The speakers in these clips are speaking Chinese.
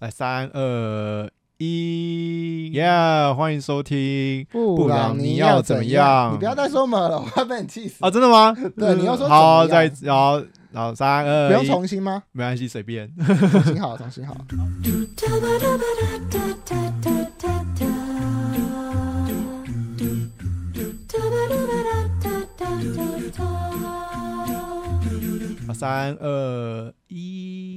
来，三二一，耶！欢迎收听。布朗你要要怎样？样你不要再说么了，我要被你气死。啊，真的吗？对你要说好，再然后然后三二不用一，重新吗？没关系，随便。重新好，重新好。啊三二一，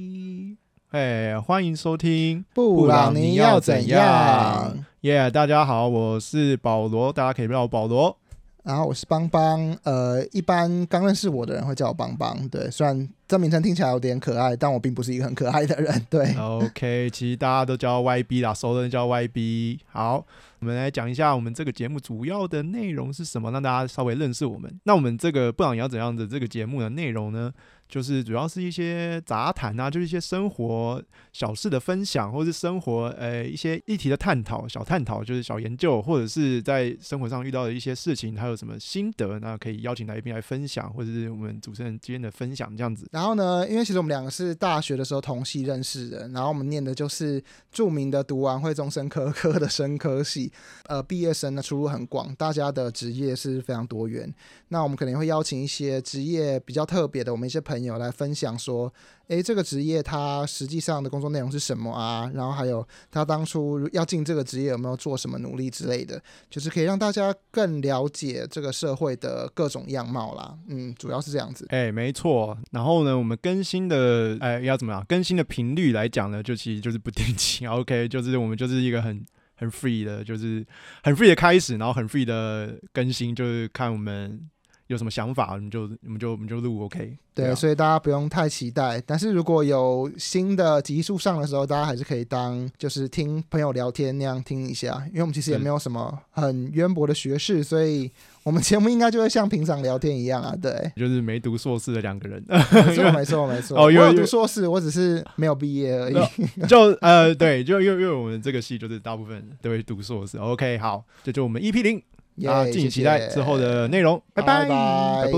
哎，欢迎收听。布朗尼要怎样？耶大家好，我是保罗，大家可以叫我保罗。然后我是邦邦，呃，一般刚认识我的人会叫我邦邦。对，虽然这名称听起来有点可爱，但我并不是一个很可爱的人。对，OK，其实大家都叫 YB 啦，熟人叫 YB。好，我们来讲一下我们这个节目主要的内容是什么，让大家稍微认识我们。那我们这个不然你要怎样的这个节目的内容呢？就是主要是一些杂谈啊，就是一些生活小事的分享，或是生活呃一些议题的探讨、小探讨，就是小研究，或者是在生活上遇到的一些事情，还有什么心得，那可以邀请来宾来分享，或者是我们主持人之间的分享这样子。然后呢，因为其实我们两个是大学的时候同系认识的，然后我们念的就是著名的读完会中生科科的生科系，呃，毕业生呢出路很广，大家的职业是非常多元。那我们可能会邀请一些职业比较特别的，我们一些朋友来分享说，诶，这个职业它实际上的工作内容是什么啊？然后还有他当初要进这个职业有没有做什么努力之类的，就是可以让大家更了解这个社会的各种样貌啦。嗯，主要是这样子。哎、没错。然后呢，我们更新的，哎、要怎么样？更新的频率来讲呢，就其实就是不定期。OK，就是我们就是一个很很 free 的，就是很 free 的开始，然后很 free 的更新，就是看我们有什么想法，我们就我们就我们就录 OK 对，啊所以大家不用太期待。但是如果有新的集数上的时候，大家还是可以当就是听朋友聊天那样听一下，因为我们其实也没有什么很渊博的学识，所以我们节目应该就会像平常聊天一样啊。对，就是没读硕士的两个人，没错，没错，没错。我 有哦因为读硕士，我只是没有毕业而已。就呃对，就因为因为我们这个系就是大部分都会读硕士。OK，好，这就我们 EP 零，大家耶敬请期待之后的内容，拜拜。拜。拜